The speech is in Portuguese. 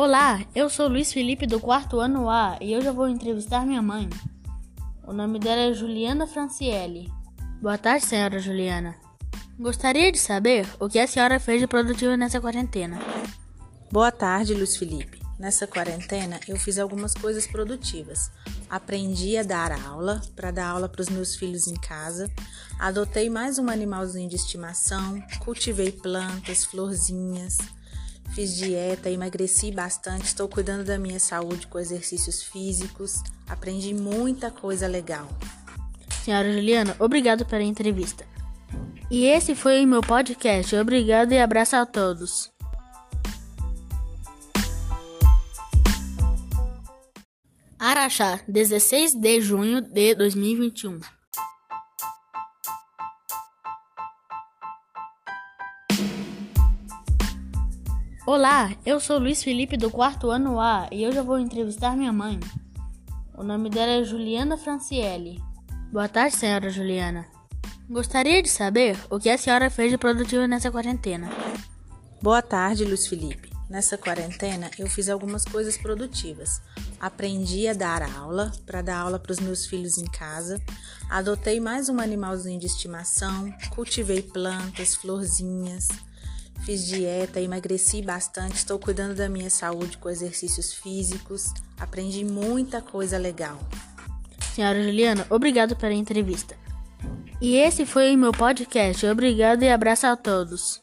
Olá, eu sou Luiz Felipe do quarto ano A e hoje eu vou entrevistar minha mãe. O nome dela é Juliana Franciele. Boa tarde, senhora Juliana. Gostaria de saber o que a senhora fez de produtivo nessa quarentena. Boa tarde, Luiz Felipe. Nessa quarentena eu fiz algumas coisas produtivas. Aprendi a dar aula, para dar aula para os meus filhos em casa. Adotei mais um animalzinho de estimação, cultivei plantas, florzinhas Fiz dieta, emagreci bastante, estou cuidando da minha saúde com exercícios físicos, aprendi muita coisa legal. Senhora Juliana, obrigado pela entrevista. E esse foi o meu podcast. Obrigado e abraço a todos. Araxá, 16 de junho de 2021. Olá, eu sou Luiz Felipe do quarto ano A e hoje eu vou entrevistar minha mãe. O nome dela é Juliana Franciele. Boa tarde, senhora Juliana. Gostaria de saber o que a senhora fez de produtivo nessa quarentena. Boa tarde, Luiz Felipe. Nessa quarentena eu fiz algumas coisas produtivas. Aprendi a dar aula, para dar aula para os meus filhos em casa. Adotei mais um animalzinho de estimação, cultivei plantas, florzinhas. Fiz dieta, emagreci bastante, estou cuidando da minha saúde com exercícios físicos, aprendi muita coisa legal. Senhora Juliana, obrigado pela entrevista. E esse foi o meu podcast. Obrigado e abraço a todos.